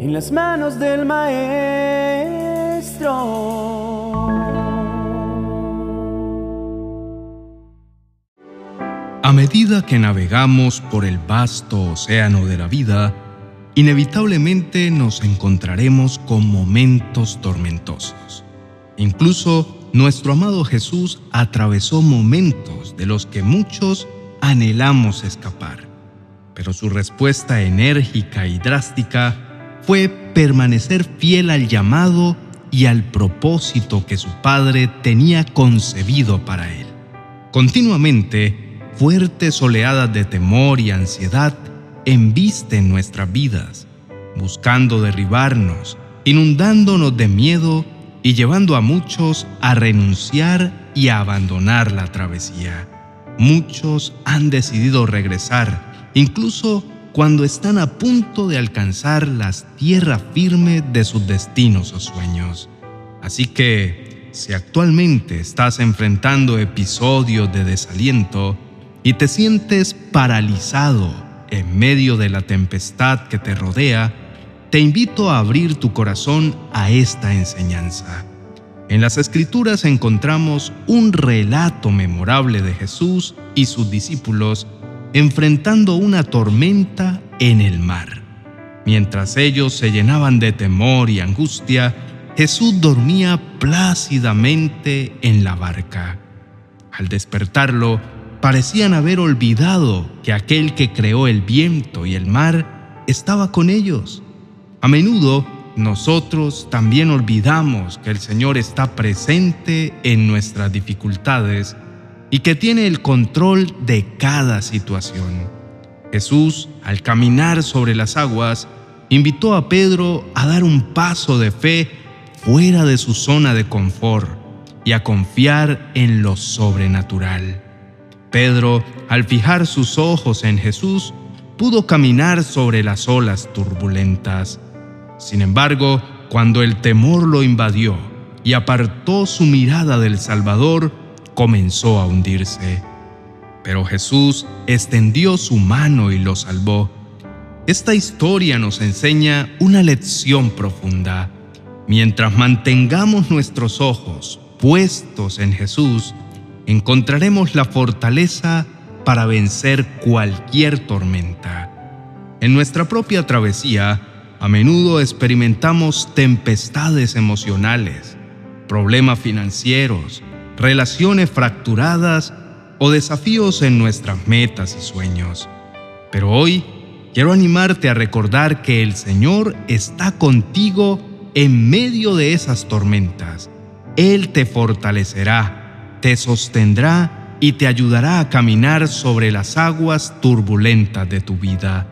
en las manos del Maestro. A medida que navegamos por el vasto océano de la vida, inevitablemente nos encontraremos con momentos tormentosos. Incluso nuestro amado Jesús atravesó momentos de los que muchos anhelamos escapar, pero su respuesta enérgica y drástica fue permanecer fiel al llamado y al propósito que su Padre tenía concebido para él. Continuamente, fuertes oleadas de temor y ansiedad embisten nuestras vidas, buscando derribarnos, inundándonos de miedo y llevando a muchos a renunciar y a abandonar la travesía. Muchos han decidido regresar, incluso cuando están a punto de alcanzar las tierras firmes de sus destinos o sueños. Así que, si actualmente estás enfrentando episodios de desaliento y te sientes paralizado en medio de la tempestad que te rodea, te invito a abrir tu corazón a esta enseñanza. En las escrituras encontramos un relato memorable de Jesús y sus discípulos enfrentando una tormenta en el mar. Mientras ellos se llenaban de temor y angustia, Jesús dormía plácidamente en la barca. Al despertarlo, parecían haber olvidado que aquel que creó el viento y el mar estaba con ellos. A menudo nosotros también olvidamos que el Señor está presente en nuestras dificultades y que tiene el control de cada situación. Jesús, al caminar sobre las aguas, invitó a Pedro a dar un paso de fe fuera de su zona de confort y a confiar en lo sobrenatural. Pedro, al fijar sus ojos en Jesús, pudo caminar sobre las olas turbulentas sin embargo, cuando el temor lo invadió y apartó su mirada del Salvador, comenzó a hundirse. Pero Jesús extendió su mano y lo salvó. Esta historia nos enseña una lección profunda. Mientras mantengamos nuestros ojos puestos en Jesús, encontraremos la fortaleza para vencer cualquier tormenta. En nuestra propia travesía, a menudo experimentamos tempestades emocionales, problemas financieros, relaciones fracturadas o desafíos en nuestras metas y sueños. Pero hoy quiero animarte a recordar que el Señor está contigo en medio de esas tormentas. Él te fortalecerá, te sostendrá y te ayudará a caminar sobre las aguas turbulentas de tu vida.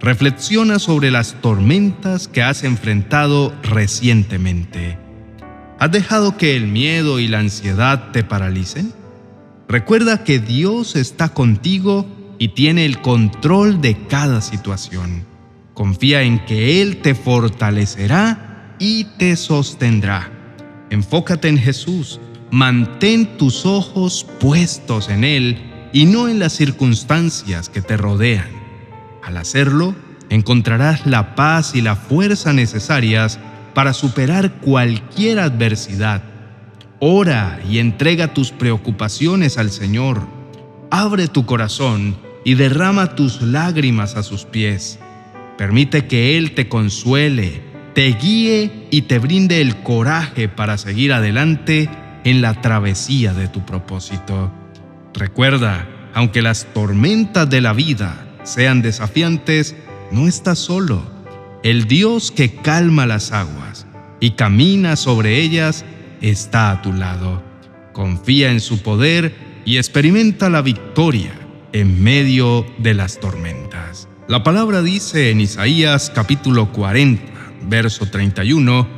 Reflexiona sobre las tormentas que has enfrentado recientemente. ¿Has dejado que el miedo y la ansiedad te paralicen? Recuerda que Dios está contigo y tiene el control de cada situación. Confía en que Él te fortalecerá y te sostendrá. Enfócate en Jesús, mantén tus ojos puestos en Él y no en las circunstancias que te rodean. Al hacerlo, encontrarás la paz y la fuerza necesarias para superar cualquier adversidad. Ora y entrega tus preocupaciones al Señor. Abre tu corazón y derrama tus lágrimas a sus pies. Permite que Él te consuele, te guíe y te brinde el coraje para seguir adelante en la travesía de tu propósito. Recuerda, aunque las tormentas de la vida sean desafiantes, no estás solo. El Dios que calma las aguas y camina sobre ellas está a tu lado. Confía en su poder y experimenta la victoria en medio de las tormentas. La palabra dice en Isaías capítulo 40, verso 31,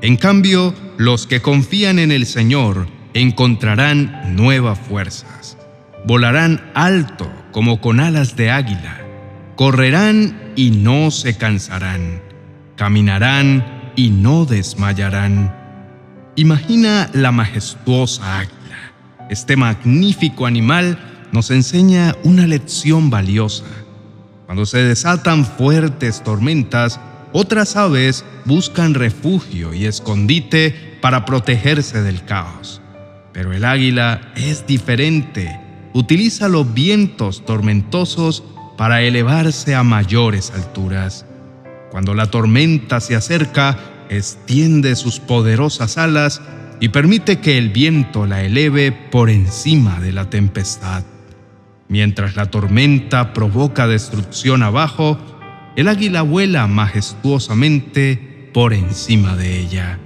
En cambio, los que confían en el Señor encontrarán nuevas fuerzas. Volarán alto como con alas de águila. Correrán y no se cansarán. Caminarán y no desmayarán. Imagina la majestuosa águila. Este magnífico animal nos enseña una lección valiosa. Cuando se desatan fuertes tormentas, otras aves buscan refugio y escondite para protegerse del caos. Pero el águila es diferente. Utiliza los vientos tormentosos para elevarse a mayores alturas. Cuando la tormenta se acerca, extiende sus poderosas alas y permite que el viento la eleve por encima de la tempestad. Mientras la tormenta provoca destrucción abajo, el águila vuela majestuosamente por encima de ella.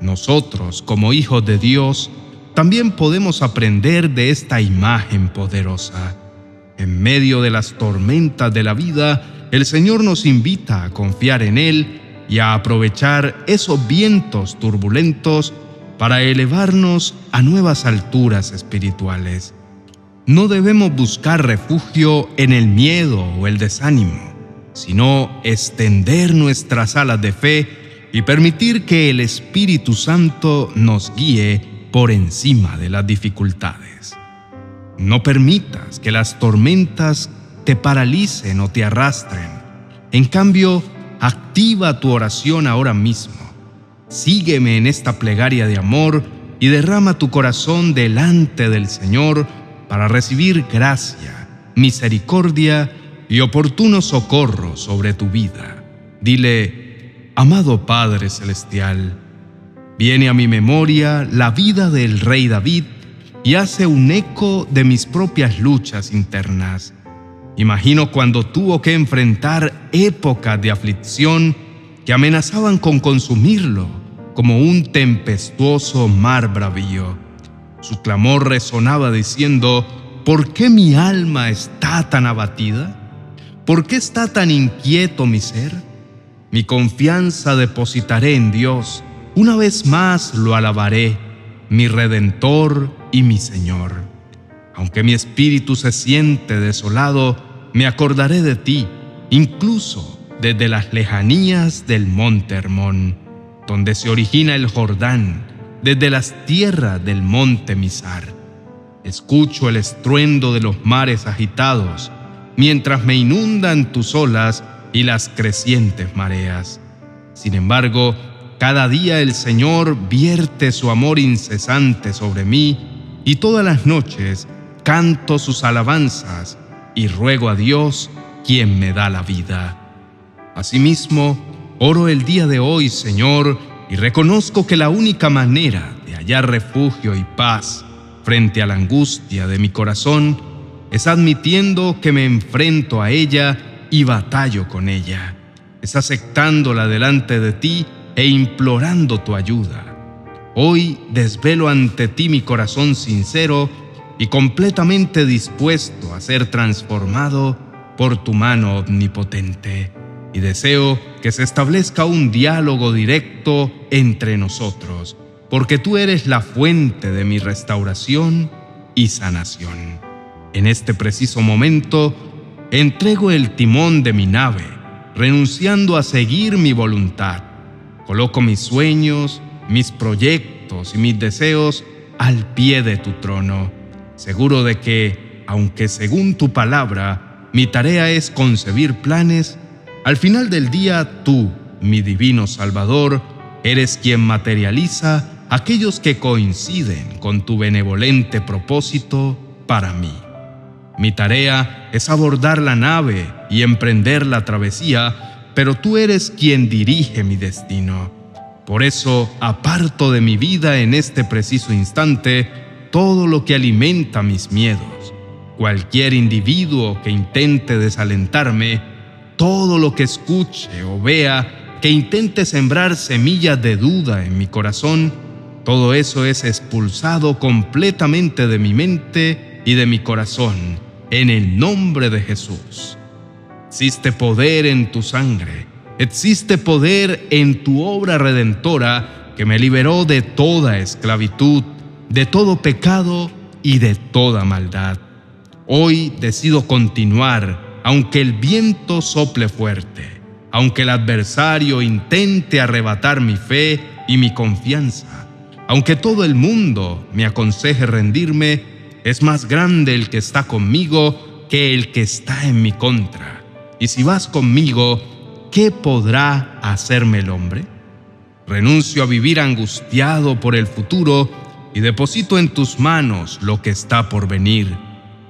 Nosotros, como hijos de Dios, también podemos aprender de esta imagen poderosa. En medio de las tormentas de la vida, el Señor nos invita a confiar en Él y a aprovechar esos vientos turbulentos para elevarnos a nuevas alturas espirituales. No debemos buscar refugio en el miedo o el desánimo sino extender nuestras alas de fe y permitir que el Espíritu Santo nos guíe por encima de las dificultades. No permitas que las tormentas te paralicen o te arrastren. En cambio, activa tu oración ahora mismo. Sígueme en esta plegaria de amor y derrama tu corazón delante del Señor para recibir gracia, misericordia y oportuno socorro sobre tu vida. Dile, amado Padre Celestial, viene a mi memoria la vida del rey David y hace un eco de mis propias luchas internas. Imagino cuando tuvo que enfrentar épocas de aflicción que amenazaban con consumirlo como un tempestuoso mar bravío. Su clamor resonaba diciendo, ¿por qué mi alma está tan abatida? ¿Por qué está tan inquieto mi ser? Mi confianza depositaré en Dios. Una vez más lo alabaré, mi Redentor y mi Señor. Aunque mi espíritu se siente desolado, me acordaré de ti, incluso desde las lejanías del monte Hermón, donde se origina el Jordán, desde las tierras del monte Misar. Escucho el estruendo de los mares agitados, mientras me inundan tus olas y las crecientes mareas. Sin embargo, cada día el Señor vierte su amor incesante sobre mí y todas las noches canto sus alabanzas y ruego a Dios quien me da la vida. Asimismo, oro el día de hoy, Señor, y reconozco que la única manera de hallar refugio y paz frente a la angustia de mi corazón es admitiendo que me enfrento a ella y batallo con ella. Es aceptándola delante de ti e implorando tu ayuda. Hoy desvelo ante ti mi corazón sincero y completamente dispuesto a ser transformado por tu mano omnipotente. Y deseo que se establezca un diálogo directo entre nosotros, porque tú eres la fuente de mi restauración y sanación. En este preciso momento, entrego el timón de mi nave, renunciando a seguir mi voluntad. Coloco mis sueños, mis proyectos y mis deseos al pie de tu trono, seguro de que, aunque según tu palabra, mi tarea es concebir planes, al final del día tú, mi divino Salvador, eres quien materializa aquellos que coinciden con tu benevolente propósito para mí. Mi tarea es abordar la nave y emprender la travesía, pero tú eres quien dirige mi destino. Por eso aparto de mi vida en este preciso instante todo lo que alimenta mis miedos. Cualquier individuo que intente desalentarme, todo lo que escuche o vea que intente sembrar semillas de duda en mi corazón, todo eso es expulsado completamente de mi mente y de mi corazón, en el nombre de Jesús. Existe poder en tu sangre, existe poder en tu obra redentora que me liberó de toda esclavitud, de todo pecado y de toda maldad. Hoy decido continuar, aunque el viento sople fuerte, aunque el adversario intente arrebatar mi fe y mi confianza, aunque todo el mundo me aconseje rendirme, es más grande el que está conmigo que el que está en mi contra. Y si vas conmigo, ¿qué podrá hacerme el hombre? Renuncio a vivir angustiado por el futuro y deposito en tus manos lo que está por venir.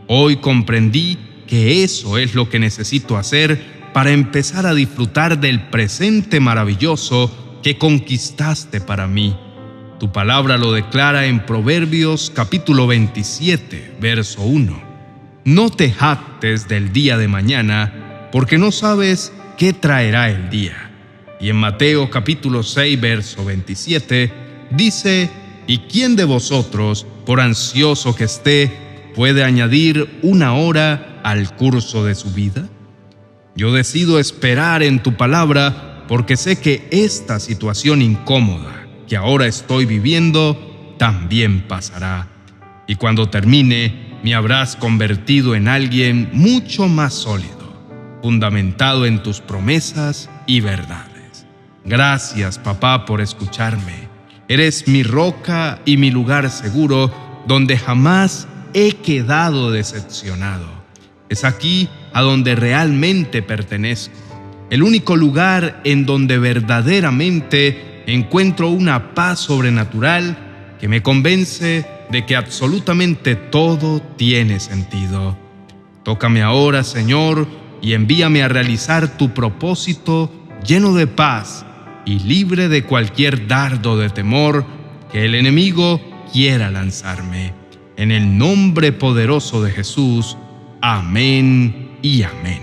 Hoy comprendí que eso es lo que necesito hacer para empezar a disfrutar del presente maravilloso que conquistaste para mí. Tu palabra lo declara en Proverbios capítulo 27, verso 1. No te jactes del día de mañana, porque no sabes qué traerá el día. Y en Mateo capítulo 6, verso 27, dice, ¿y quién de vosotros, por ansioso que esté, puede añadir una hora al curso de su vida? Yo decido esperar en tu palabra porque sé que esta situación incómoda que ahora estoy viviendo también pasará. Y cuando termine, me habrás convertido en alguien mucho más sólido, fundamentado en tus promesas y verdades. Gracias, papá, por escucharme. Eres mi roca y mi lugar seguro donde jamás he quedado decepcionado. Es aquí a donde realmente pertenezco, el único lugar en donde verdaderamente encuentro una paz sobrenatural que me convence de que absolutamente todo tiene sentido. Tócame ahora, Señor, y envíame a realizar tu propósito lleno de paz y libre de cualquier dardo de temor que el enemigo quiera lanzarme. En el nombre poderoso de Jesús, amén y amén.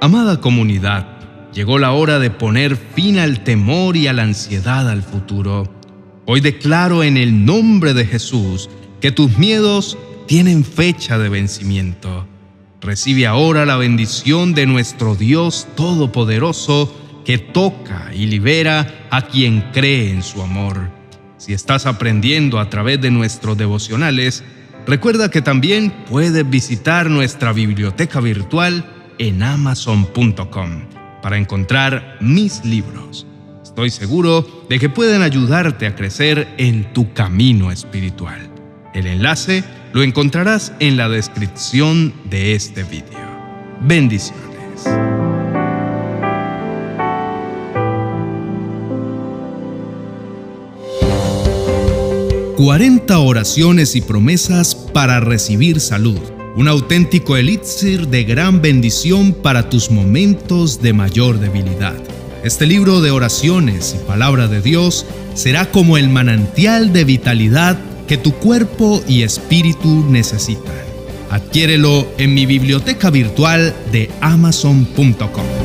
Amada comunidad, llegó la hora de poner fin al temor y a la ansiedad al futuro. Hoy declaro en el nombre de Jesús que tus miedos tienen fecha de vencimiento. Recibe ahora la bendición de nuestro Dios Todopoderoso que toca y libera a quien cree en su amor. Si estás aprendiendo a través de nuestros devocionales, recuerda que también puedes visitar nuestra biblioteca virtual en amazon.com para encontrar mis libros. Estoy seguro de que pueden ayudarte a crecer en tu camino espiritual. El enlace lo encontrarás en la descripción de este video. Bendiciones. 40 oraciones y promesas para recibir salud. Un auténtico elixir de gran bendición para tus momentos de mayor debilidad. Este libro de oraciones y palabra de Dios será como el manantial de vitalidad que tu cuerpo y espíritu necesitan. Adquiérelo en mi biblioteca virtual de amazon.com.